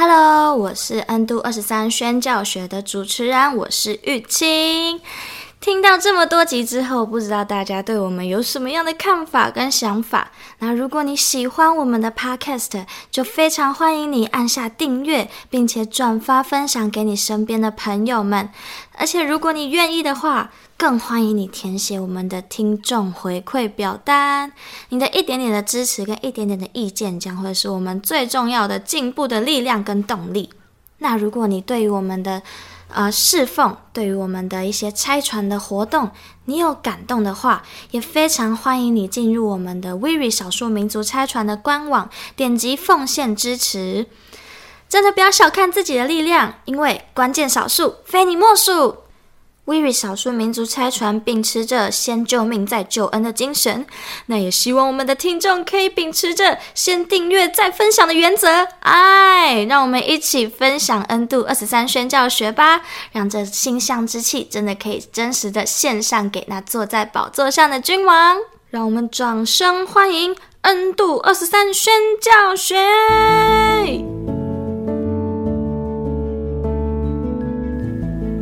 Hello，我是安度二十三宣教学的主持人，我是玉清。听到这么多集之后，不知道大家对我们有什么样的看法跟想法？那如果你喜欢我们的 Podcast，就非常欢迎你按下订阅，并且转发分享给你身边的朋友们。而且如果你愿意的话，更欢迎你填写我们的听众回馈表单。你的一点点的支持跟一点点的意见，将会是我们最重要的进步的力量跟动力。那如果你对于我们的呃，侍奉对于我们的一些拆船的活动，你有感动的话，也非常欢迎你进入我们的 WIRI 少数民族拆船的官网，点击奉献支持。真的不要小看自己的力量，因为关键少数，非你莫属。WIRI 少数民族差传秉持着先救命再救恩的精神，那也希望我们的听众可以秉持着先订阅再分享的原则。哎，让我们一起分享恩度二十三宣教学吧，让这馨香之气真的可以真实的献上给那坐在宝座上的君王。让我们掌声欢迎恩度二十三宣教学。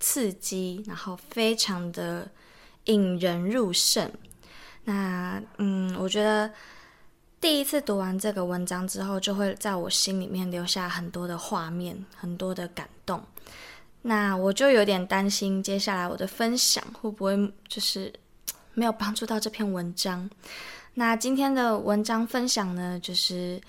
刺激，然后非常的引人入胜。那嗯，我觉得第一次读完这个文章之后，就会在我心里面留下很多的画面，很多的感动。那我就有点担心，接下来我的分享会不会就是没有帮助到这篇文章。那今天的文章分享呢，就是。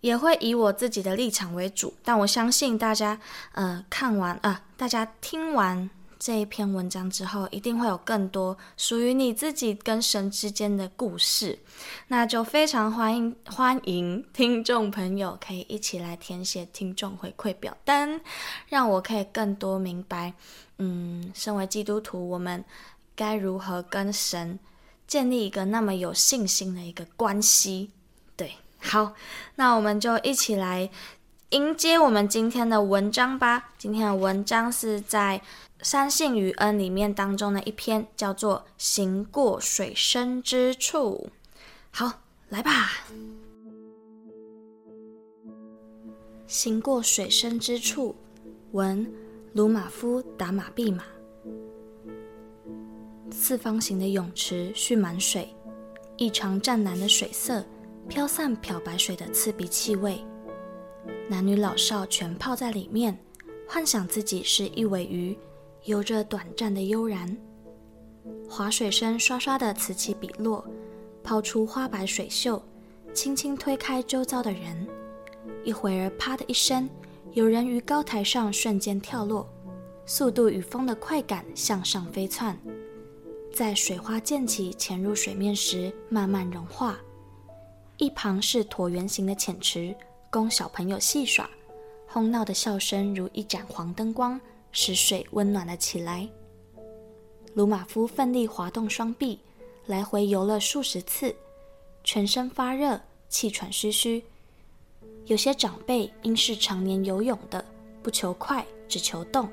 也会以我自己的立场为主，但我相信大家，呃，看完，呃，大家听完这一篇文章之后，一定会有更多属于你自己跟神之间的故事。那就非常欢迎欢迎听众朋友可以一起来填写听众回馈表单，让我可以更多明白，嗯，身为基督徒，我们该如何跟神建立一个那么有信心的一个关系。对好，那我们就一起来迎接我们今天的文章吧。今天的文章是在《三性与恩》里面当中的一篇，叫做《行过水深之处》。好，来吧。行过水深之处，文鲁玛夫达玛毕玛。四方形的泳池蓄满水，异常湛蓝的水色。飘散漂白水的刺鼻气味，男女老少全泡在里面，幻想自己是一尾鱼，游着短暂的悠然。划水声刷刷的此起彼落，抛出花白水袖，轻轻推开周遭的人。一会儿，啪的一声，有人于高台上瞬间跳落，速度与风的快感向上飞窜，在水花溅起潜入水面时慢慢融化。一旁是椭圆形的浅池，供小朋友戏耍，哄闹的笑声如一盏黄灯光，使水温暖了起来。鲁玛夫奋力滑动双臂，来回游了数十次，全身发热，气喘吁吁。有些长辈因是常年游泳的，不求快，只求动。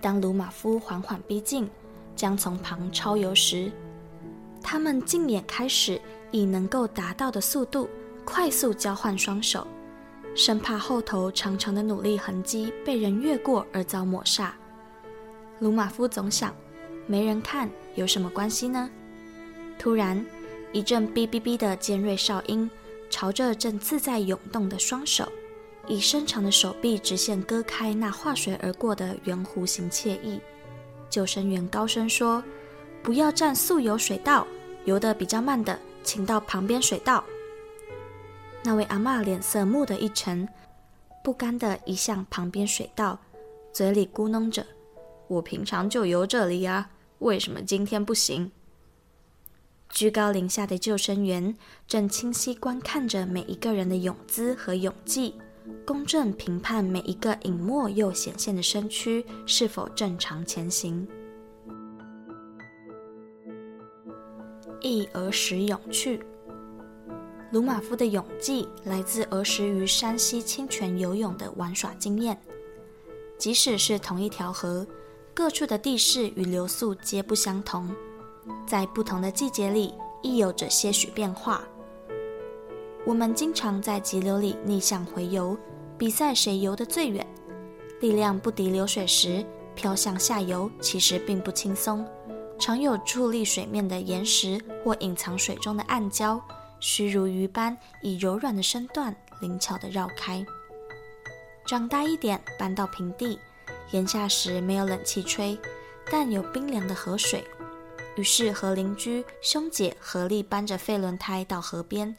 当鲁玛夫缓缓逼近，将从旁超游时，他们竟也开始。以能够达到的速度快速交换双手，生怕后头长长的努力痕迹被人越过而遭抹煞。鲁马夫总想，没人看有什么关系呢？突然，一阵哔哔哔的尖锐哨音朝着正自在涌动的双手，以伸长的手臂直线割开那画水而过的圆弧形惬意。救生员高声说：“不要站速游水道，游得比较慢的，请到旁边水道。”那位阿嬷脸色蓦的一沉，不甘地移向旁边水道，嘴里咕哝着：“我平常就游这里呀，为什么今天不行？”居高临下的救生员正清晰观看着每一个人的泳姿和泳技，公正评判每一个隐没又显现的身躯是否正常前行。儿时泳趣，鲁马夫的泳技来自儿时于山溪清泉游泳的玩耍经验。即使是同一条河，各处的地势与流速皆不相同。在不同的季节里，亦有着些许变化。我们经常在急流里逆向回游，比赛谁游得最远。力量不敌流水时，飘向下游其实并不轻松。常有矗立水面的岩石或隐藏水中的暗礁，须如鱼般以柔软的身段灵巧地绕开。长大一点，搬到平地，炎夏时没有冷气吹，但有冰凉的河水。于是和邻居兄姐合力搬着废轮胎到河边，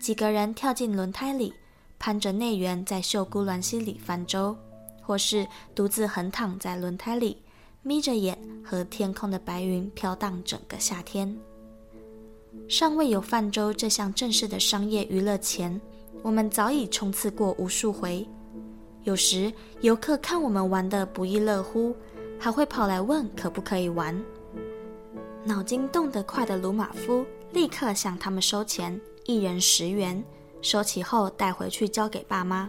几个人跳进轮胎里，攀着内缘在秀姑峦溪里泛舟，或是独自横躺在轮胎里，眯着眼和天空的白云飘荡整个夏天。尚未有泛舟这项正式的商业娱乐前，我们早已冲刺过无数回。有时游客看我们玩得不亦乐乎，还会跑来问可不可以玩。脑筋动得快的鲁玛夫立刻向他们收钱，一人十元，收起后带回去交给爸妈。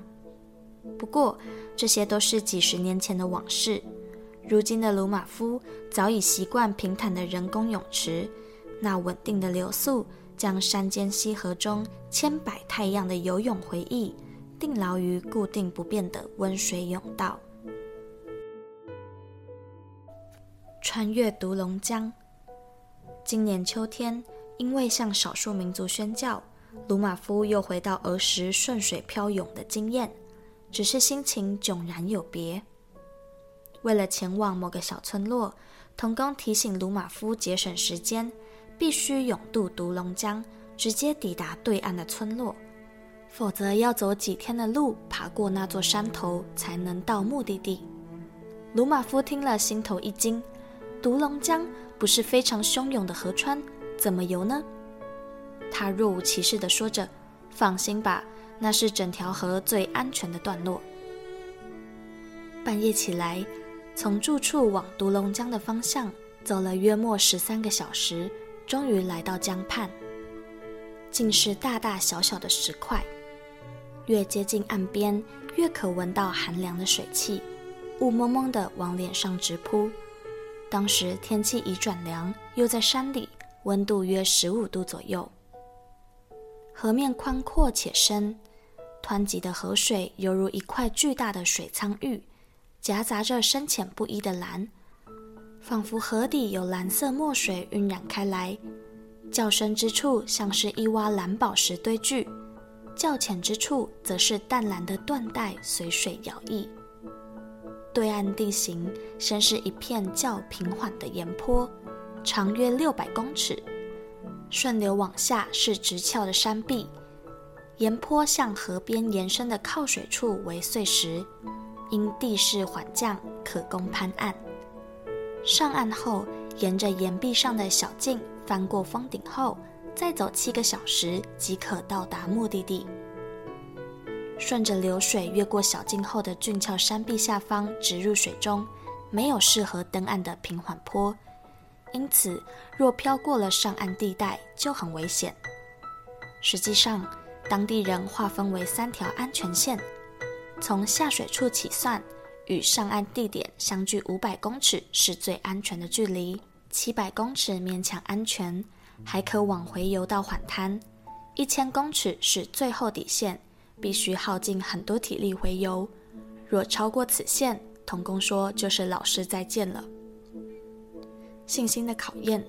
不过，这些都是几十年前的往事。如今的鲁马夫早已习惯平坦的人工泳池，那稳定的流速将山间溪河中千百太样的游泳回忆定牢于固定不变的温水泳道。穿越独龙江。今年秋天，因为向少数民族宣教，鲁马夫又回到儿时顺水漂泳的经验，只是心情迥然有别。为了前往某个小村落，童工提醒鲁玛夫节省时间，必须勇渡独龙江，直接抵达对岸的村落，否则要走几天的路，爬过那座山头，才能到目的地。鲁玛夫听了，心头一惊。独龙江不是非常汹涌的河川，怎么游呢？他若无其事地说着：“放心吧，那是整条河最安全的段落。”半夜起来，从住处往独龙江的方向走了约莫十三个小时，终于来到江畔，尽是大大小小的石块。越接近岸边，越可闻到寒凉的水汽，雾蒙蒙的往脸上直扑。当时天气已转凉，又在山里，温度约十五度左右。河面宽阔且深，湍急的河水犹如一块巨大的水苍玉，夹杂着深浅不一的蓝，仿佛河底有蓝色墨水晕染开来。较深之处像是一洼蓝宝石堆聚，较浅之处则是淡蓝的缎带随水摇曳。对岸地形先是一片较平缓的岩坡，长约六百公尺，顺流往下是直峭的山壁。岩坡向河边延伸的靠水处为碎石，因地势缓降，可供攀岸。上岸后，沿着岩壁上的小径翻过峰顶后，再走七个小时即可到达目的地。顺着流水越过小径后的峻峭山壁下方，直入水中，没有适合登岸的平缓坡，因此若飘过了上岸地带就很危险。实际上，当地人划分为三条安全线，从下水处起算，与上岸地点相距五百公尺是最安全的距离，七百公尺勉强安全，还可往回游到缓滩，一千公尺是最后底线。必须耗尽很多体力回游，若超过此线，童工说就是老师再见了。信心的考验。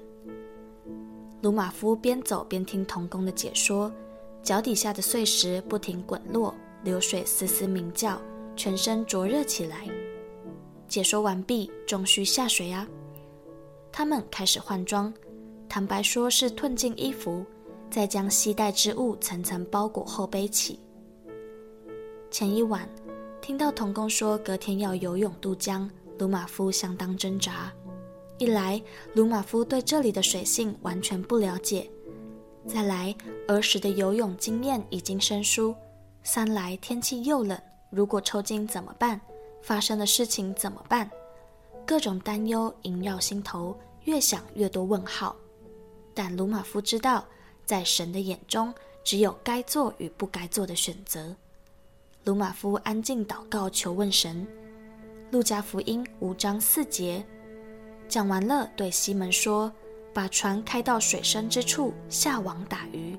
鲁马夫边走边听童工的解说，脚底下的碎石不停滚落，流水嘶嘶鸣叫，全身灼热起来。解说完毕，终需下水啊！他们开始换装，坦白说是褪尽衣服，再将携带之物层层包裹后背起。前一晚，听到童工说隔天要游泳渡江，鲁马夫相当挣扎。一来，鲁马夫对这里的水性完全不了解；再来，儿时的游泳经验已经生疏；三来，天气又冷，如果抽筋怎么办？发生的事情怎么办？各种担忧萦绕心头，越想越多问号。但鲁马夫知道，在神的眼中，只有该做与不该做的选择。鲁马夫安静祷告，求问神。路加福音五章四节讲完了，对西门说：“把船开到水深之处，下网打鱼。”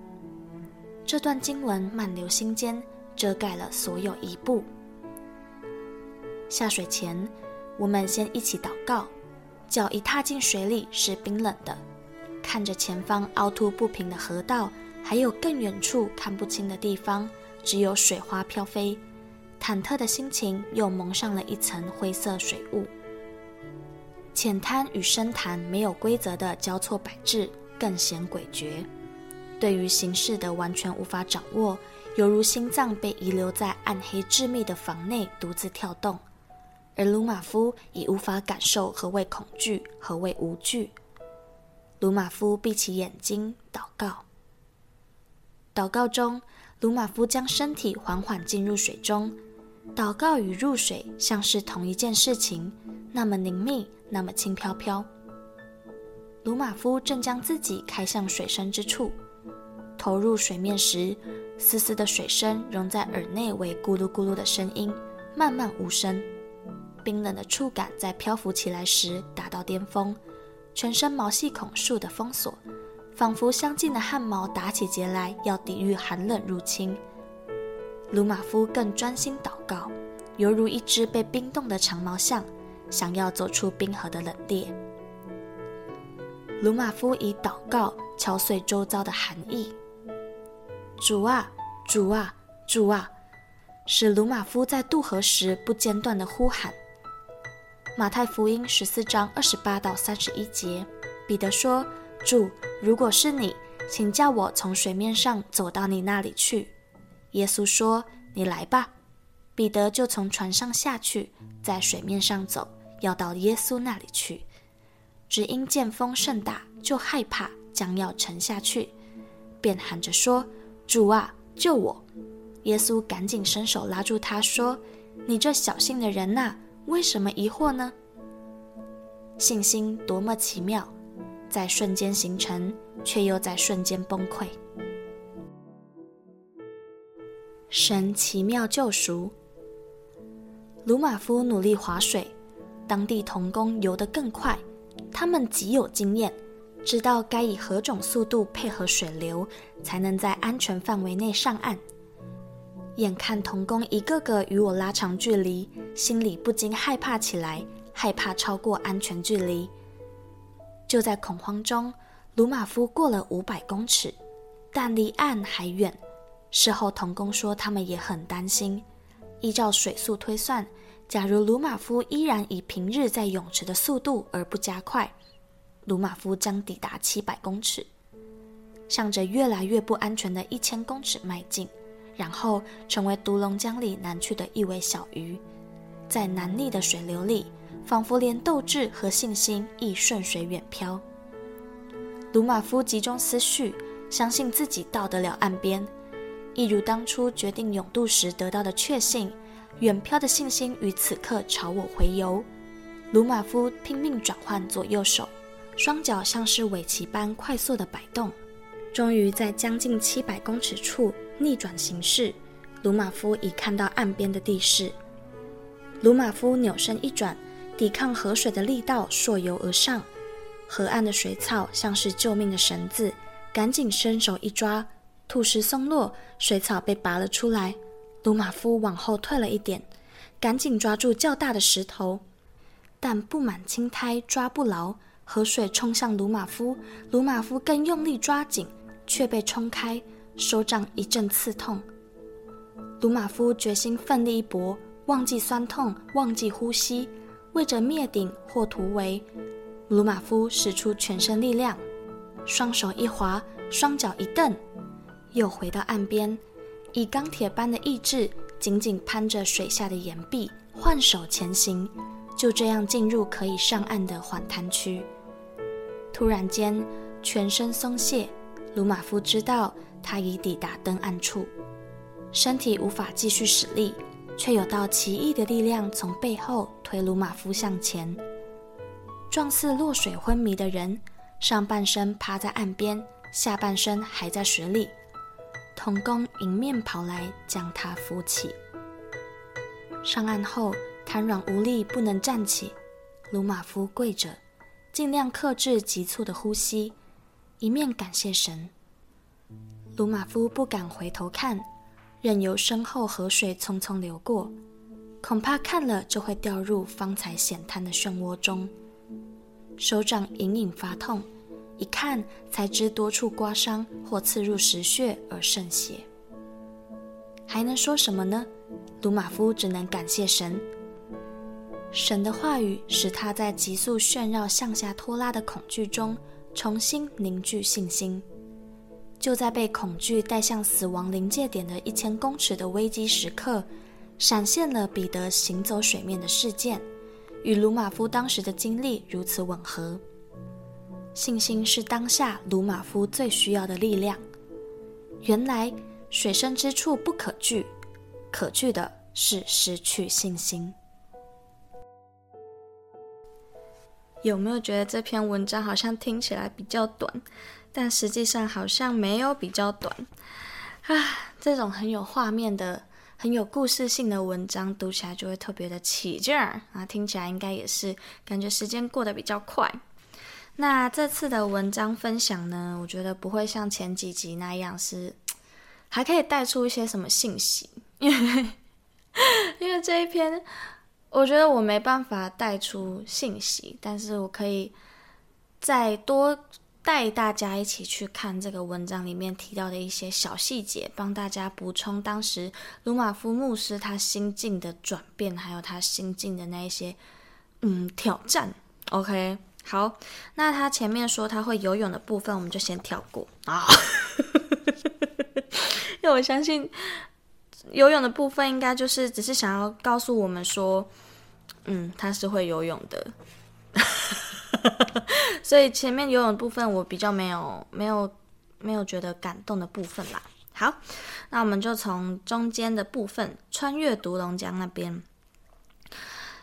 这段经文漫流心间，遮盖了所有一步。下水前，我们先一起祷告。脚一踏进水里是冰冷的，看着前方凹凸不平的河道，还有更远处看不清的地方，只有水花飘飞，忐忑的心情又蒙上了一层灰色水雾。浅滩与深潭没有规则的交错摆置，更显诡谲。对于形势的完全无法掌握，犹如心脏被遗留在暗黑致密的房内，独自跳动。而鲁马夫已无法感受何谓恐惧，何谓无惧。鲁马夫闭起眼睛祷告。祷告中，鲁马夫将身体缓缓浸入水中。祷告与入水像是同一件事情，那么宁谧，那么轻飘飘。鲁马夫正将自己开向水深之处，投入水面时，丝丝的水声融在耳内为咕噜咕噜的声音，慢慢无声。冰冷的触感在漂浮起来时达到巅峰，全身毛细孔竖的封锁，仿佛相近的汗毛打起结来，要抵御寒冷入侵。鲁马夫更专心祷告，犹如一只被冰冻的长毛象，想要走出冰河的冷冽。鲁马夫以祷告敲碎周遭的寒意。主啊，主啊，主啊！使鲁马夫在渡河时不间断地呼喊。马太福音十四章二十八到三十一节，彼得说：“主，如果是你，请叫我从水面上走到你那里去。”耶稣说：“你来吧。”彼得就从船上下去，在水面上走，要到耶稣那里去。只因见风甚大，就害怕，将要沉下去，便喊着说：“主啊，救我！”耶稣赶紧伸手拉住他，说：“你这小心的人呐！”为什么疑惑呢？信心多么奇妙，在瞬间形成，却又在瞬间崩溃。神奇妙救赎。鲁马夫努力划水，当地童工游得更快，他们极有经验，知道该以何种速度配合水流，才能在安全范围内上岸。眼看童工一个个与我拉长距离，心里不禁害怕起来，害怕超过安全距离。就在恐慌中，鲁马夫过了五百公尺，但离岸还远。事后童工说，他们也很担心。依照水速推算，假如鲁马夫依然以平日在泳池的速度而不加快，鲁马夫将抵达七百公尺，向着越来越不安全的一千公尺迈进。然后成为独龙江里难去的一尾小鱼，在难逆的水流里，仿佛连斗志和信心亦顺水远飘。鲁马夫集中思绪，相信自己到得了岸边，一如当初决定勇渡时得到的确信，远飘的信心于此刻朝我回游。鲁马夫拼命转换左右手，双脚像是尾鳍般快速地摆动，终于在将近七百公尺处。逆转形势，鲁马夫已看到岸边的地势。鲁马夫扭身一转，抵抗河水的力道，溯游而上。河岸的水草像是救命的绳子，赶紧伸手一抓，土石松落，水草被拔了出来。鲁马夫往后退了一点，赶紧抓住较大的石头，但布满青苔，抓不牢。河水冲向鲁马夫，鲁马夫更用力抓紧，却被冲开。手掌一阵刺痛。鲁玛夫决心奋力一搏，忘记酸痛，忘记呼吸，为着灭顶或突围，鲁玛夫使出全身力量，双手一滑，双脚一蹬，又回到岸边，以钢铁般的意志，紧紧攀着水下的岩壁，换手前行，就这样进入可以上岸的缓滩区。突然间，全身松懈，鲁马夫知道他已抵达登岸处。身体无法继续使力，却有道奇异的力量从背后推鲁马夫向前，状似落水昏迷的人，上半身趴在岸边，下半身还在水里。童工迎面跑来，将他扶起。上岸后，瘫软无力，不能站起。鲁马夫跪着，尽量克制急促的呼吸，一面感谢神。鲁马夫不敢回头看。任由身后河水匆匆流过，恐怕看了就会掉入方才险滩的漩涡中。手掌隐隐发痛，一看才知多处刮伤或刺入石穴而渗血。还能说什么呢？鲁马夫只能感谢神。神的话语使他在急速旋绕向下拖拉的恐惧中重新凝聚信心。就在被恐惧带向死亡临界点的一千公尺的危机时刻，闪现了彼得行走水面的事件，与鲁马夫当时的经历如此吻合。信心是当下鲁马夫最需要的力量。原来水深之处不可惧，可惧的是失去信心。有没有觉得这篇文章好像听起来比较短？但实际上好像没有比较短啊！这种很有画面的、很有故事性的文章，读起来就会特别的起劲儿啊！听起来应该也是感觉时间过得比较快。那这次的文章分享呢，我觉得不会像前几集那样是还可以带出一些什么信息，因 为因为这一篇我觉得我没办法带出信息，但是我可以再多。带大家一起去看这个文章里面提到的一些小细节，帮大家补充当时鲁马夫牧师他心境的转变，还有他心境的那一些嗯挑战。OK，好，那他前面说他会游泳的部分，我们就先跳过啊，因为我相信游泳的部分应该就是只是想要告诉我们说，嗯，他是会游泳的。所以前面游泳的部分我比较没有没有没有觉得感动的部分啦。好，那我们就从中间的部分穿越独龙江那边。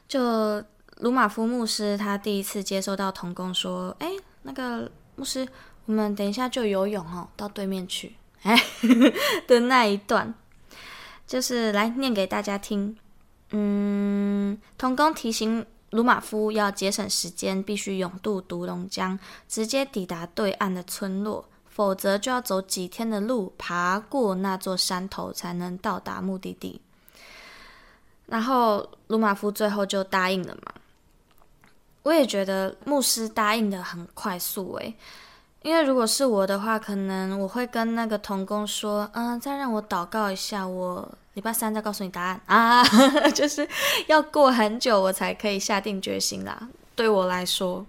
就鲁马夫牧师他第一次接收到童工说：“哎，那个牧师，我们等一下就游泳哦，到对面去。”哎 的那一段，就是来念给大家听。嗯，童工提醒。鲁玛夫要节省时间，必须勇渡独龙江，直接抵达对岸的村落，否则就要走几天的路，爬过那座山头，才能到达目的地。然后鲁玛夫最后就答应了嘛。我也觉得牧师答应的很快速诶，因为如果是我的话，可能我会跟那个童工说，嗯，再让我祷告一下我。礼拜三再告诉你答案啊，就是要过很久我才可以下定决心啦。对我来说，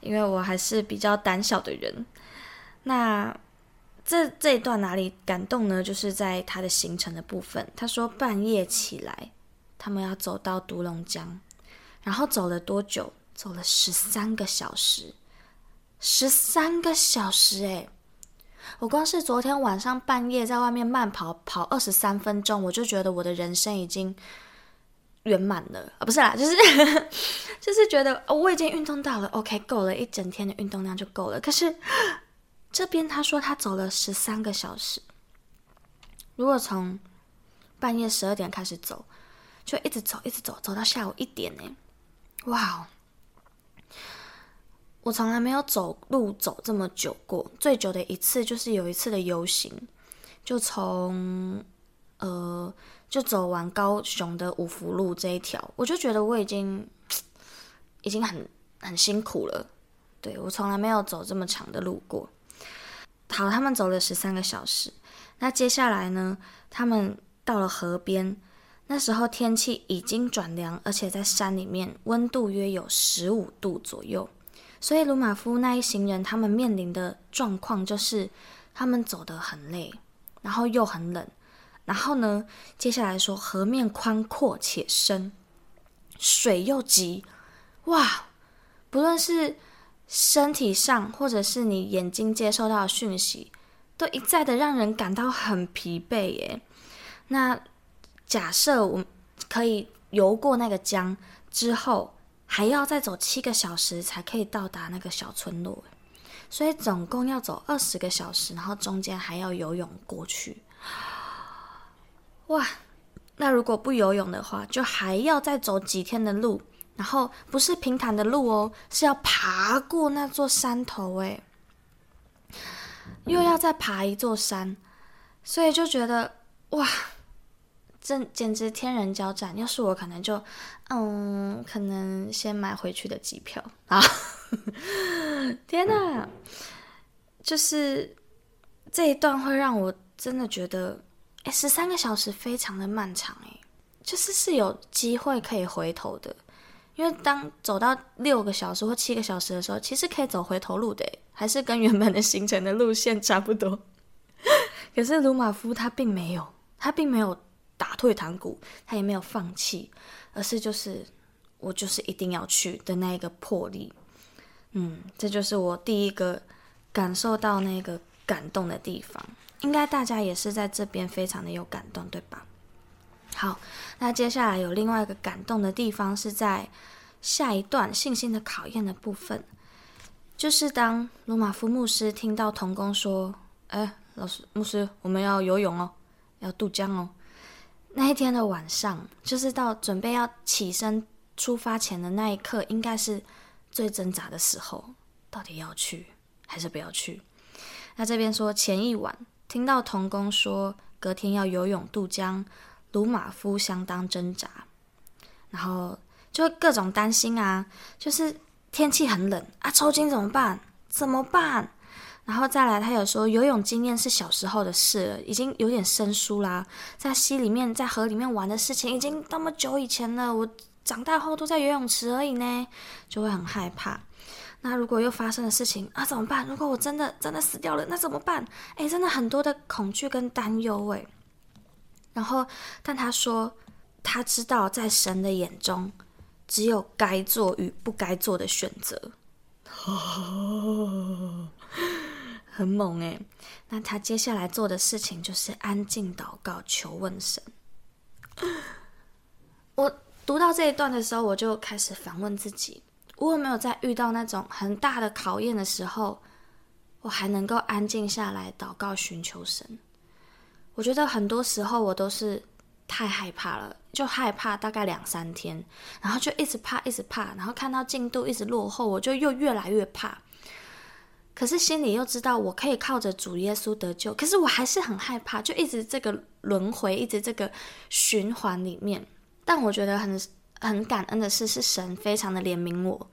因为我还是比较胆小的人。那这这一段哪里感动呢？就是在他的行程的部分。他说半夜起来，他们要走到独龙江，然后走了多久？走了十三个小时，十三个小时诶。我光是昨天晚上半夜在外面慢跑跑二十三分钟，我就觉得我的人生已经圆满了啊！不是啦，就是 就是觉得我已经运动到了，OK，够了，一整天的运动量就够了。可是这边他说他走了十三个小时，如果从半夜十二点开始走，就一直走，一直走，走到下午一点呢，哇哦！我从来没有走路走这么久过，最久的一次就是有一次的游行，就从呃就走完高雄的五福路这一条，我就觉得我已经已经很很辛苦了。对，我从来没有走这么长的路过。好，他们走了十三个小时，那接下来呢，他们到了河边，那时候天气已经转凉，而且在山里面温度约有十五度左右，所以鲁马夫那一行人他们面临的状况就是，他们走得很累，然后又很冷，然后呢，接下来说河面宽阔且深，水又急，哇，不论是身体上或者是你眼睛接受到的讯息。都一再的让人感到很疲惫耶。那假设我可以游过那个江之后，还要再走七个小时才可以到达那个小村落，所以总共要走二十个小时，然后中间还要游泳过去。哇，那如果不游泳的话，就还要再走几天的路，然后不是平坦的路哦，是要爬过那座山头诶。又要再爬一座山，所以就觉得哇，这简直天人交战。要是我，可能就嗯，可能先买回去的机票啊！天哪，就是这一段会让我真的觉得，哎，十三个小时非常的漫长哎，就是是有机会可以回头的。因为当走到六个小时或七个小时的时候，其实可以走回头路的，还是跟原本的行程的路线差不多。可是鲁马夫他并没有，他并没有打退堂鼓，他也没有放弃，而是就是我就是一定要去的那一个魄力。嗯，这就是我第一个感受到那个感动的地方。应该大家也是在这边非常的有感动，对吧？好，那接下来有另外一个感动的地方，是在下一段信心的考验的部分，就是当鲁马夫牧师听到童工说：“哎，老师，牧师，我们要游泳哦，要渡江哦。”那一天的晚上，就是到准备要起身出发前的那一刻，应该是最挣扎的时候，到底要去还是不要去？那这边说前一晚听到童工说隔天要游泳渡江。鲁马夫相当挣扎，然后就各种担心啊，就是天气很冷啊，抽筋怎么办？怎么办？然后再来，他有说游泳经验是小时候的事了，已经有点生疏啦，在溪里面、在河里面玩的事情已经那么久以前了，我长大后都在游泳池而已呢，就会很害怕。那如果又发生的事情啊，怎么办？如果我真的真的死掉了，那怎么办？诶，真的很多的恐惧跟担忧诶。然后，但他说，他知道在神的眼中，只有该做与不该做的选择。很猛诶。那他接下来做的事情就是安静祷告，求问神。我读到这一段的时候，我就开始反问自己：我有没有在遇到那种很大的考验的时候，我还能够安静下来祷告，寻求神？我觉得很多时候我都是太害怕了，就害怕大概两三天，然后就一直怕，一直怕，然后看到进度一直落后，我就又越来越怕。可是心里又知道我可以靠着主耶稣得救，可是我还是很害怕，就一直这个轮回，一直这个循环里面。但我觉得很很感恩的是，是神非常的怜悯我。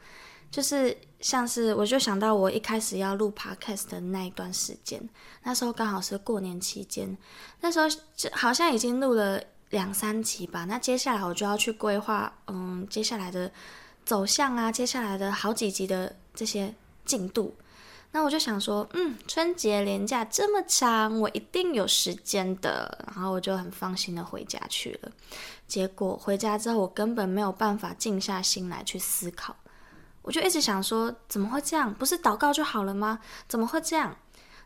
就是像是，我就想到我一开始要录 podcast 的那一段时间，那时候刚好是过年期间，那时候就好像已经录了两三集吧。那接下来我就要去规划，嗯，接下来的走向啊，接下来的好几集的这些进度。那我就想说，嗯，春节连假这么长，我一定有时间的。然后我就很放心的回家去了。结果回家之后，我根本没有办法静下心来去思考。我就一直想说，怎么会这样？不是祷告就好了吗？怎么会这样？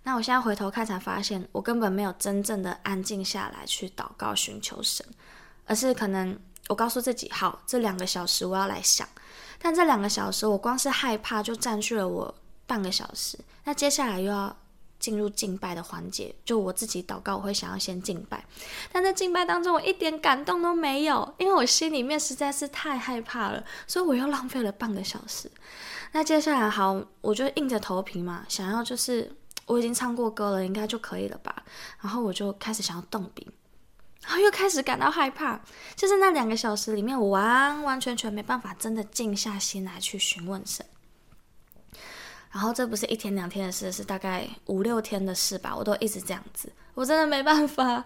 那我现在回头看才发现，我根本没有真正的安静下来去祷告寻求神，而是可能我告诉自己，好，这两个小时我要来想，但这两个小时我光是害怕就占据了我半个小时，那接下来又要。进入敬拜的环节，就我自己祷告，我会想要先敬拜，但在敬拜当中，我一点感动都没有，因为我心里面实在是太害怕了，所以我又浪费了半个小时。那接下来，好，我就硬着头皮嘛，想要就是我已经唱过歌了，应该就可以了吧？然后我就开始想要动笔，然后又开始感到害怕，就是那两个小时里面，我完完全全没办法真的静下心来去询问神。然后这不是一天两天的事，是大概五六天的事吧。我都一直这样子，我真的没办法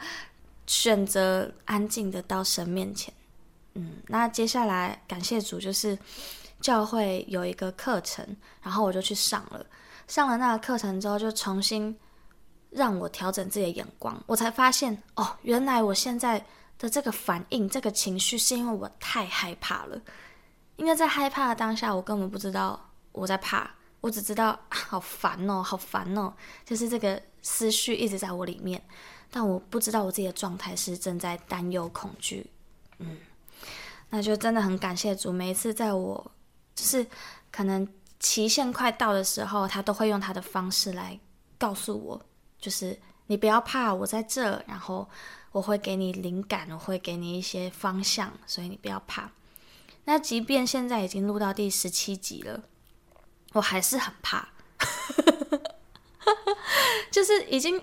选择安静的到神面前。嗯，那接下来感谢主，就是教会有一个课程，然后我就去上了。上了那个课程之后，就重新让我调整自己的眼光，我才发现哦，原来我现在的这个反应、这个情绪，是因为我太害怕了。因为在害怕的当下，我根本不知道我在怕，我只知道，好烦哦，好烦哦，就是这个思绪一直在我里面，但我不知道我自己的状态是正在担忧、恐惧。嗯，那就真的很感谢主，每一次在我就是可能期限快到的时候，他都会用他的方式来告诉我，就是你不要怕，我在这，然后我会给你灵感，我会给你一些方向，所以你不要怕。那即便现在已经录到第十七集了，我还是很怕，就是已经，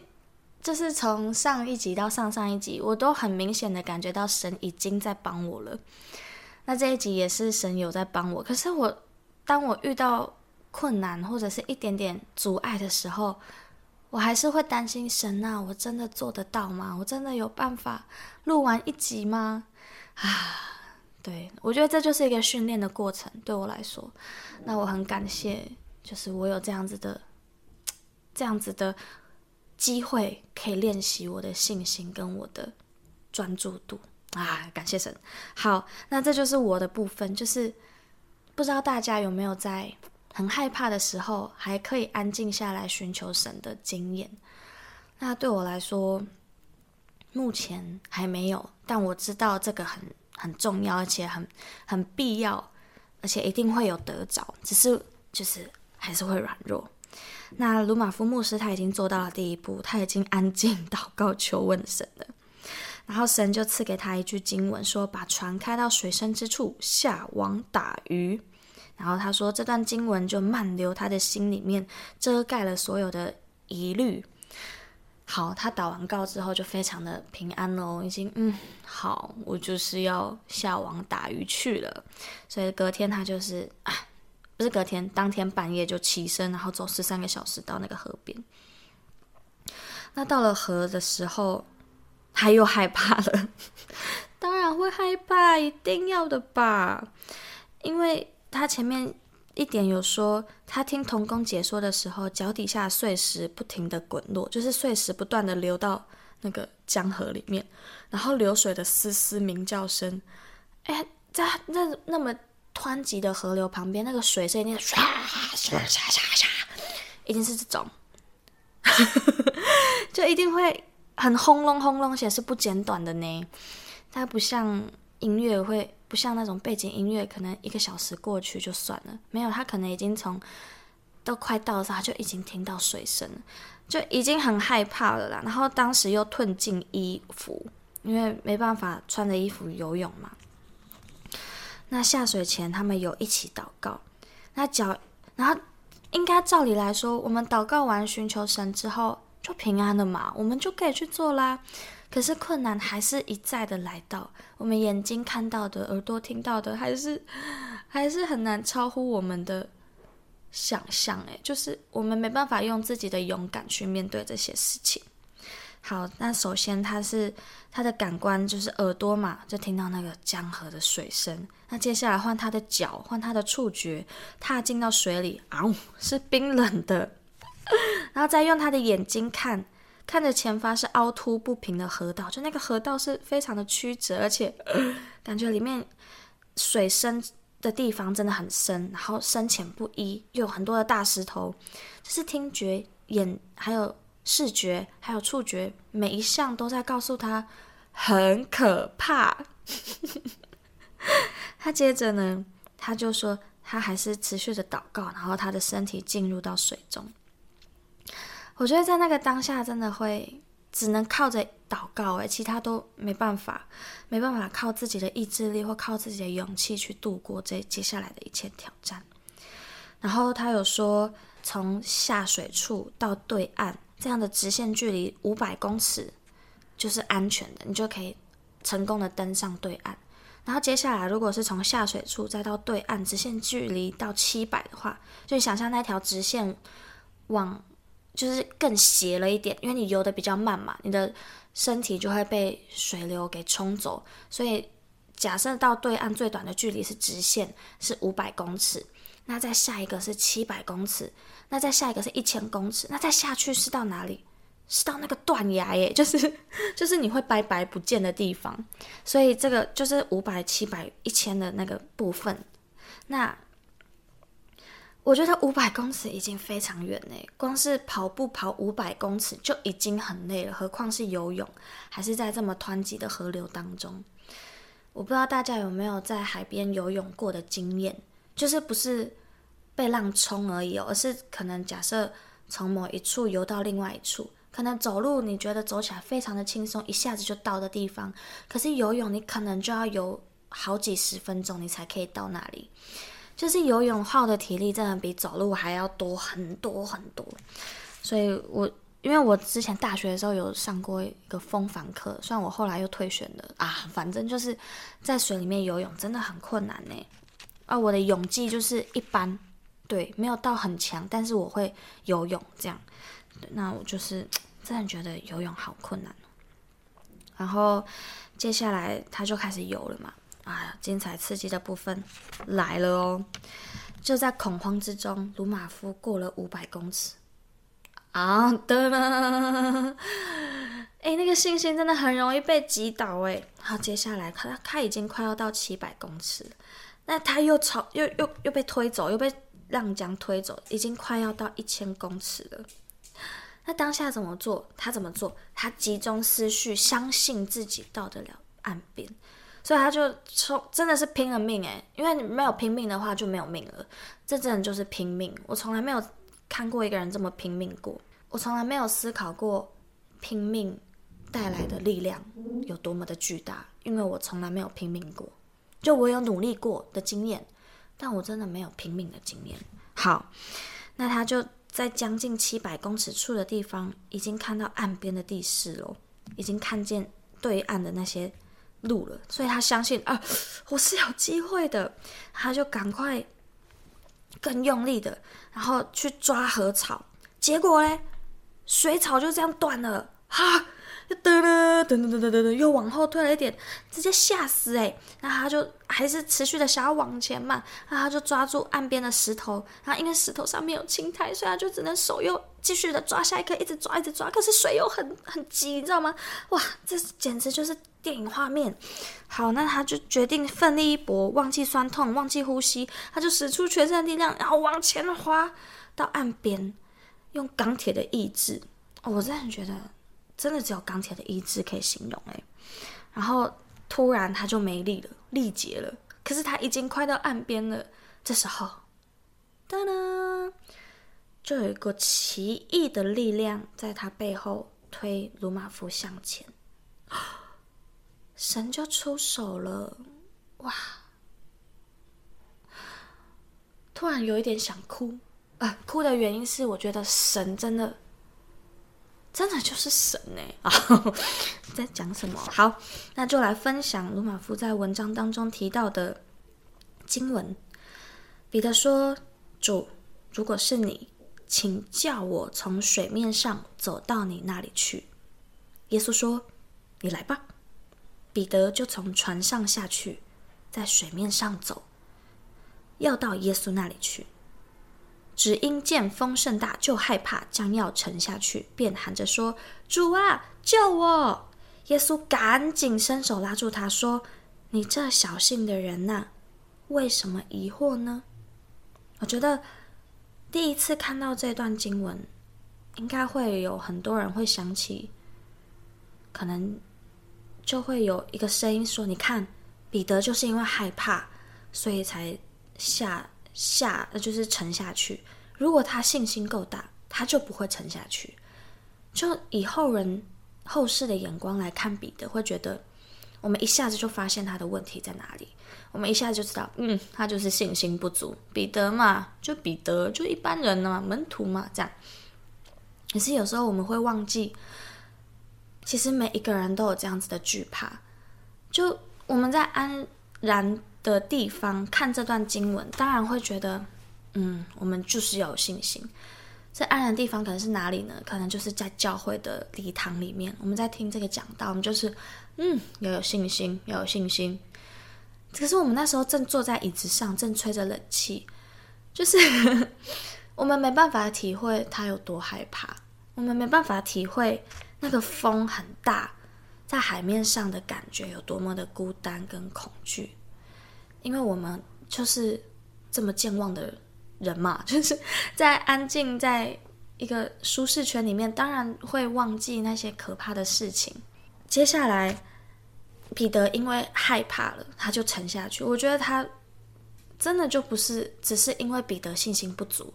就是从上一集到上上一集，我都很明显的感觉到神已经在帮我了。那这一集也是神有在帮我，可是我当我遇到困难或者是一点点阻碍的时候，我还是会担心神啊，我真的做得到吗？我真的有办法录完一集吗？啊！对，我觉得这就是一个训练的过程，对我来说，那我很感谢，就是我有这样子的，这样子的机会，可以练习我的信心跟我的专注度啊，感谢神。好，那这就是我的部分，就是不知道大家有没有在很害怕的时候，还可以安静下来寻求神的经验。那对我来说，目前还没有，但我知道这个很。很重要，而且很很必要，而且一定会有得着，只是就是还是会软弱。那鲁玛夫牧师他已经做到了第一步，他已经安静祷告求问神了，然后神就赐给他一句经文，说把船开到水深之处，下网打鱼。然后他说这段经文就漫流他的心里面，遮盖了所有的疑虑。好，他祷完告之后就非常的平安喽，已经嗯好，我就是要下网打鱼去了。所以隔天他就是，不是隔天，当天半夜就起身，然后走十三个小时到那个河边。那到了河的时候，他又害怕了，当然会害怕，一定要的吧，因为他前面。一点有说，他听童工解说的时候，脚底下碎石不停的滚落，就是碎石不断的流到那个江河里面，然后流水的嘶嘶鸣叫声，哎，在那那么湍急的河流旁边，那个水声音唰唰唰唰唰，一定是这种，就一定会很轰隆轰隆，且是不间断的呢，它不像音乐会。不像那种背景音乐，可能一个小时过去就算了。没有，他可能已经从都快到的时候，他就已经听到水声，就已经很害怕了啦。然后当时又褪尽衣服，因为没办法穿着衣服游泳嘛。那下水前，他们有一起祷告。那脚，然后应该照理来说，我们祷告完寻求神之后就平安了嘛，我们就可以去做啦。可是困难还是一再的来到，我们眼睛看到的、耳朵听到的，还是还是很难超乎我们的想象。诶，就是我们没办法用自己的勇敢去面对这些事情。好，那首先他是他的感官就是耳朵嘛，就听到那个江河的水声。那接下来换他的脚，换他的触觉，踏进到水里，啊，是冰冷的。然后再用他的眼睛看。看着前方是凹凸不平的河道，就那个河道是非常的曲折，而且感觉里面水深的地方真的很深，然后深浅不一，又有很多的大石头，就是听觉、眼还有视觉还有触觉，每一项都在告诉他很可怕。他接着呢，他就说他还是持续的祷告，然后他的身体进入到水中。我觉得在那个当下，真的会只能靠着祷告，诶，其他都没办法，没办法靠自己的意志力或靠自己的勇气去度过这接下来的一切挑战。然后他有说，从下水处到对岸这样的直线距离五百公尺就是安全的，你就可以成功的登上对岸。然后接下来，如果是从下水处再到对岸直线距离到七百的话，就想象那条直线往。就是更斜了一点，因为你游得比较慢嘛，你的身体就会被水流给冲走。所以假设到对岸最短的距离是直线，是五百公尺，那再下一个是七百公尺，那再下一个是一千公尺，那再下去是到哪里？是到那个断崖耶，就是就是你会拜拜不见的地方。所以这个就是五百、七百、一千的那个部分。那我觉得五百公尺已经非常远嘞，光是跑步跑五百公尺就已经很累了，何况是游泳，还是在这么湍急的河流当中。我不知道大家有没有在海边游泳过的经验，就是不是被浪冲而已哦，而是可能假设从某一处游到另外一处，可能走路你觉得走起来非常的轻松，一下子就到的地方，可是游泳你可能就要游好几十分钟，你才可以到那里。就是游泳耗的体力真的比走路还要多很多很多，所以我因为我之前大学的时候有上过一个风帆课，虽然我后来又退选了啊，反正就是在水里面游泳真的很困难呢。啊我的泳技就是一般，对，没有到很强，但是我会游泳这样。那我就是真的觉得游泳好困难。然后接下来他就开始游了嘛。哎呀，精彩刺激的部分来了哦！就在恐慌之中，鲁马夫过了五百公尺啊！得了，哎，那个信心真的很容易被击倒哎。好，接下来他他已经快要到七百公尺，那他又朝又又又被推走，又被浪江推走，已经快要到一千公尺了。那当下怎么做？他怎么做？他集中思绪，相信自己到得了岸边。所以他就冲，真的是拼了命诶，因为你没有拼命的话就没有命了，这真的就是拼命。我从来没有看过一个人这么拼命过，我从来没有思考过拼命带来的力量有多么的巨大，因为我从来没有拼命过。就我有努力过的经验，但我真的没有拼命的经验。好，那他就在将近七百公尺处的地方，已经看到岸边的地势了，已经看见对岸的那些。路了，所以他相信啊，我是有机会的，他就赶快更用力的，然后去抓禾草，结果嘞，水草就这样断了，哈。噔噔噔噔噔噔噔，又往后退了一点，直接吓死哎！那他就还是持续的想要往前嘛，那他就抓住岸边的石头，然后因为石头上面有青苔，所以他就只能手又继续的抓下一颗，一直抓一直抓，可是水又很很急，你知道吗？哇，这简直就是电影画面。好，那他就决定奋力一搏，忘记酸痛，忘记呼吸，他就使出全身的力量，然后往前滑到岸边，用钢铁的意志。哦，我真的觉得。真的只有钢铁的意志可以形容哎，然后突然他就没力了，力竭了。可是他已经快到岸边了，这时候，噔噔，就有一个奇异的力量在他背后推鲁马夫向前，神就出手了，哇！突然有一点想哭啊，哭的原因是我觉得神真的。真的就是神呢 啊！在讲什么？好，那就来分享鲁马夫在文章当中提到的经文。彼得说：“主，如果是你，请叫我从水面上走到你那里去。”耶稣说：“你来吧。”彼得就从船上下去，在水面上走，要到耶稣那里去。只因见风甚大，就害怕，将要沉下去，便喊着说：“主啊，救我！”耶稣赶紧伸手拉住他，说：“你这小性的人呐，为什么疑惑呢？”我觉得第一次看到这段经文，应该会有很多人会想起，可能就会有一个声音说：“你看，彼得就是因为害怕，所以才下。”下，就是沉下去。如果他信心够大，他就不会沉下去。就以后人后世的眼光来看彼得，会觉得我们一下子就发现他的问题在哪里。我们一下子就知道，嗯，他就是信心不足。彼得嘛，就彼得，就一般人嘛，门徒嘛，这样。可是有时候我们会忘记，其实每一个人都有这样子的惧怕。就我们在安然的地方看这段经文，当然会觉得，嗯，我们就是要有信心。这安然的地方可能是哪里呢？可能就是在教会的礼堂里面，我们在听这个讲道，我们就是嗯，要有信心，要有信心。可是我们那时候正坐在椅子上，正吹着冷气，就是 我们没办法体会他有多害怕，我们没办法体会那个风很大，在海面上的感觉有多么的孤单跟恐惧，因为我们就是这么健忘的人。嘛，就是在安静在一个舒适圈里面，当然会忘记那些可怕的事情。接下来，彼得因为害怕了，他就沉下去。我觉得他真的就不是只是因为彼得信心不足，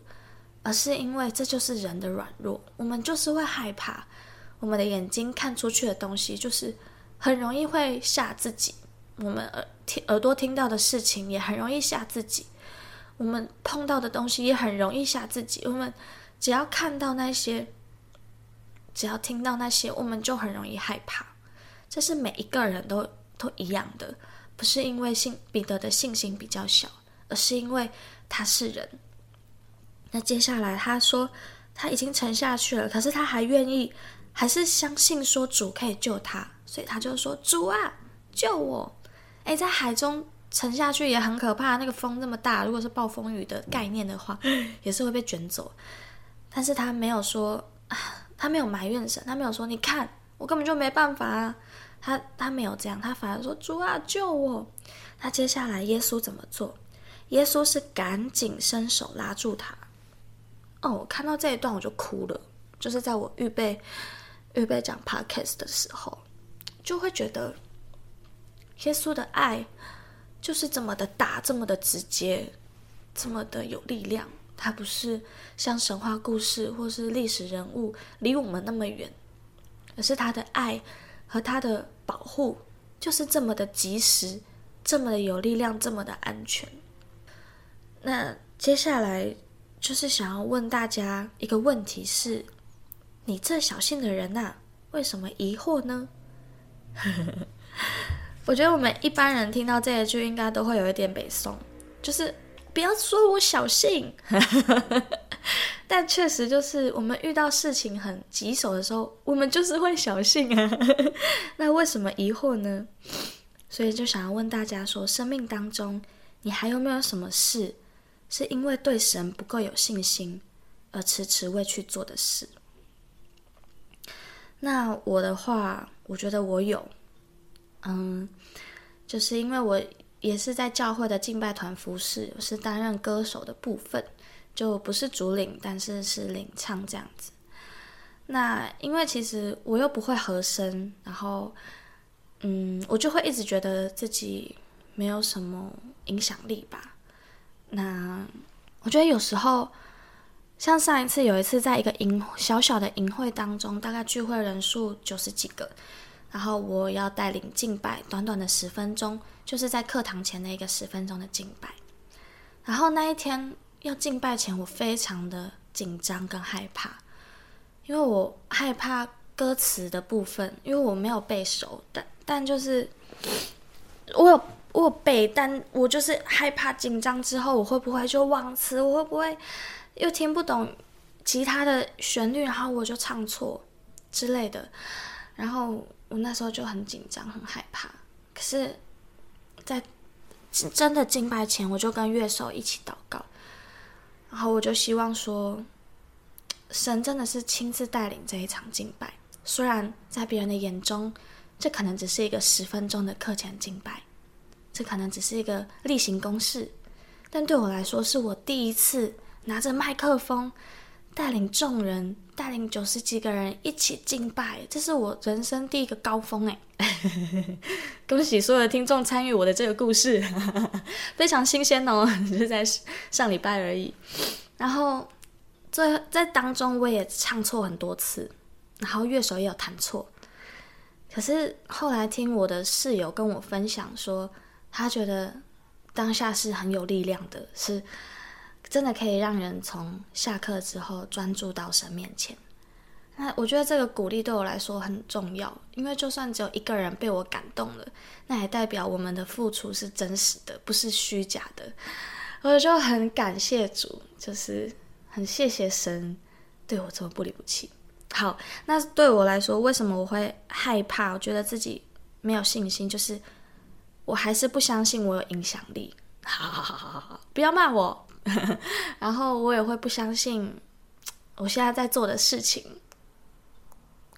而是因为这就是人的软弱。我们就是会害怕，我们的眼睛看出去的东西，就是很容易会吓自己。我们耳听耳朵听到的事情，也很容易吓自己。我们碰到的东西也很容易吓自己。我们只要看到那些，只要听到那些，我们就很容易害怕。这是每一个人都都一样的，不是因为信彼得的信心比较小，而是因为他是人。那接下来他说他已经沉下去了，可是他还愿意，还是相信说主可以救他，所以他就说：“主啊，救我！”诶，在海中。沉下去也很可怕，那个风那么大，如果是暴风雨的概念的话，也是会被卷走。但是他没有说，他没有埋怨神，他没有说，你看我根本就没办法啊。他他没有这样，他反而说，主啊，救我。他接下来耶稣怎么做？耶稣是赶紧伸手拉住他。哦，我看到这一段我就哭了，就是在我预备预备讲 podcast 的时候，就会觉得耶稣的爱。就是这么的大，这么的直接，这么的有力量。它不是像神话故事或是历史人物离我们那么远，而是他的爱和他的保护，就是这么的及时，这么的有力量，这么的安全。那接下来就是想要问大家一个问题是：你这小信的人呐，为什么疑惑呢？我觉得我们一般人听到这一句，应该都会有一点北宋，就是不要说我小信，但确实就是我们遇到事情很棘手的时候，我们就是会小信啊。那为什么疑惑呢？所以就想要问大家说，生命当中你还有没有什么事，是因为对神不够有信心而迟迟未去做的事？那我的话，我觉得我有。嗯，就是因为我也是在教会的敬拜团服侍，我是担任歌手的部分，就不是主领，但是是领唱这样子。那因为其实我又不会和声，然后嗯，我就会一直觉得自己没有什么影响力吧。那我觉得有时候，像上一次有一次在一个营小小的营会当中，大概聚会人数九十几个。然后我要带领敬拜，短短的十分钟，就是在课堂前的一个十分钟的敬拜。然后那一天要敬拜前，我非常的紧张跟害怕，因为我害怕歌词的部分，因为我没有背熟，但但就是我有我有背，但我就是害怕紧张之后我会不会就忘词，我会不会又听不懂其他的旋律，然后我就唱错之类的，然后。我那时候就很紧张，很害怕。可是，在真的敬拜前，我就跟乐手一起祷告，然后我就希望说，神真的是亲自带领这一场敬拜。虽然在别人的眼中，这可能只是一个十分钟的课前敬拜，这可能只是一个例行公事，但对我来说，是我第一次拿着麦克风。带领众人，带领九十几个人一起敬拜，这是我人生第一个高峰哎！恭喜所有的听众参与我的这个故事，非常新鲜哦，就是在上礼拜而已。然后在在当中我也唱错很多次，然后乐手也有弹错。可是后来听我的室友跟我分享说，他觉得当下是很有力量的，是。真的可以让人从下课之后专注到神面前。那我觉得这个鼓励对我来说很重要，因为就算只有一个人被我感动了，那也代表我们的付出是真实的，不是虚假的。我就很感谢主，就是很谢谢神，对我这么不离不弃。好，那对我来说，为什么我会害怕？我觉得自己没有信心，就是我还是不相信我有影响力。好好好好好，不要骂我。然后我也会不相信，我现在在做的事情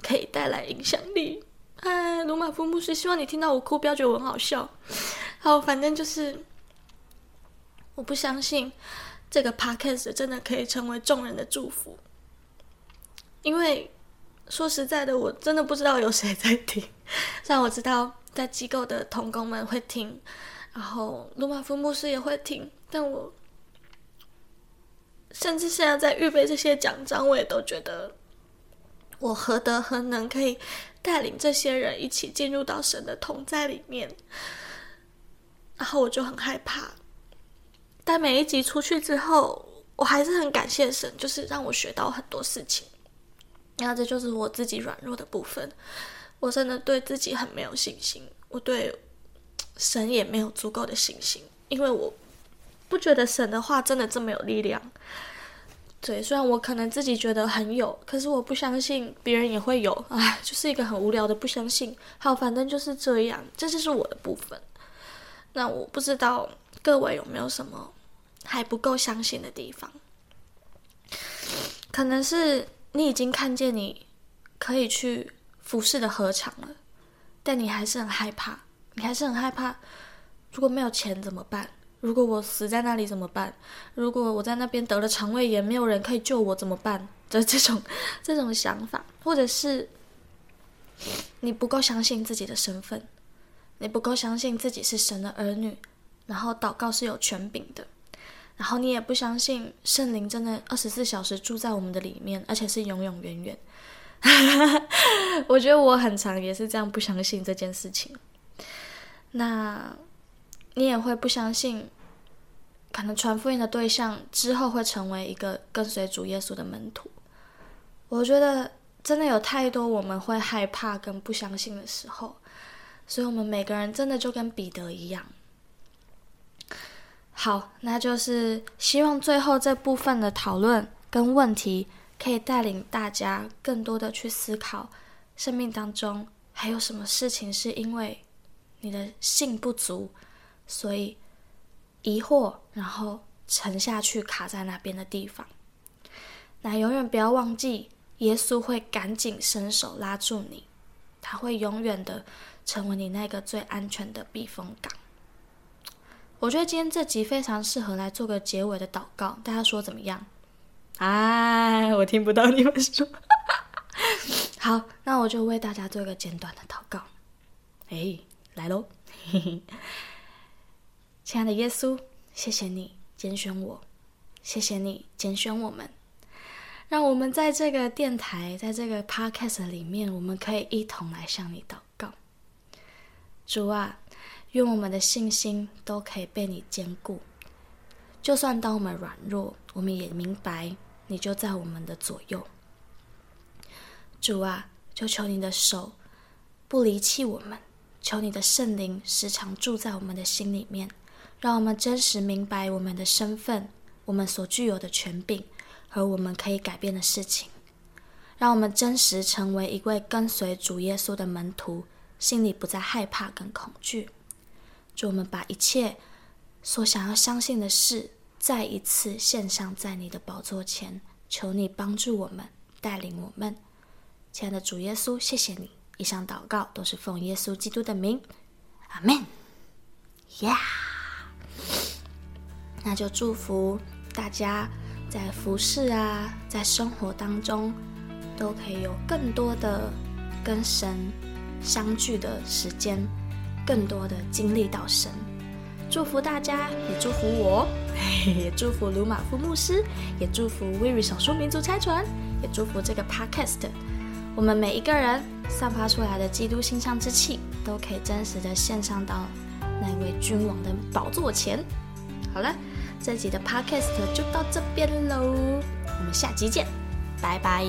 可以带来影响力。哎，卢马夫牧师，希望你听到我哭，不要觉得我很好笑。好，反正就是我不相信这个 podcast 真的可以成为众人的祝福。因为说实在的，我真的不知道有谁在听。虽然我知道在机构的同工们会听，然后卢马夫牧师也会听，但我。甚至现在在预备这些讲章，我也都觉得我何德何能可以带领这些人一起进入到神的同在里面，然后我就很害怕。但每一集出去之后，我还是很感谢神，就是让我学到很多事情。那这就是我自己软弱的部分，我真的对自己很没有信心，我对神也没有足够的信心，因为我。不觉得神的话真的这么有力量？对，虽然我可能自己觉得很有，可是我不相信别人也会有。哎，就是一个很无聊的不相信。好，反正就是这样，这就是我的部分。那我不知道各位有没有什么还不够相信的地方？可能是你已经看见你可以去服侍的禾场了，但你还是很害怕，你还是很害怕，如果没有钱怎么办？如果我死在那里怎么办？如果我在那边得了肠胃炎，没有人可以救我怎么办？的这种这种想法，或者是你不够相信自己的身份，你不够相信自己是神的儿女，然后祷告是有权柄的，然后你也不相信圣灵真的二十四小时住在我们的里面，而且是永永远远。我觉得我很常也是这样不相信这件事情。那。你也会不相信，可能传福音的对象之后会成为一个跟随主耶稣的门徒。我觉得真的有太多我们会害怕跟不相信的时候，所以我们每个人真的就跟彼得一样。好，那就是希望最后这部分的讨论跟问题，可以带领大家更多的去思考，生命当中还有什么事情是因为你的信不足。所以疑惑，然后沉下去，卡在那边的地方。那永远不要忘记，耶稣会赶紧伸手拉住你，他会永远的成为你那个最安全的避风港。我觉得今天这集非常适合来做个结尾的祷告，大家说怎么样？哎，我听不到你们说。好，那我就为大家做一个简短的祷告。哎，来喽。亲爱的耶稣，谢谢你拣选我，谢谢你拣选我们，让我们在这个电台，在这个 podcast 里面，我们可以一同来向你祷告。主啊，愿我们的信心都可以被你坚固。就算当我们软弱，我们也明白你就在我们的左右。主啊，就求你的手不离弃我们，求你的圣灵时常住在我们的心里面。让我们真实明白我们的身份，我们所具有的权柄和我们可以改变的事情。让我们真实成为一位跟随主耶稣的门徒，心里不再害怕跟恐惧。祝我们把一切所想要相信的事，再一次献上在你的宝座前，求你帮助我们，带领我们。亲爱的主耶稣，谢谢你。以上祷告都是奉耶稣基督的名，阿门。呀。那就祝福大家在服侍啊，在生活当中，都可以有更多的跟神相聚的时间，更多的经历到神。祝福大家，也祝福我，也祝福鲁马夫牧师，也祝福维瑞少数民族差传，也祝福这个 Podcast。我们每一个人散发出来的基督馨香之气，都可以真实的献上到那位君王的宝座前。好了。这集的 podcast 就到这边喽，我们下集见，拜拜。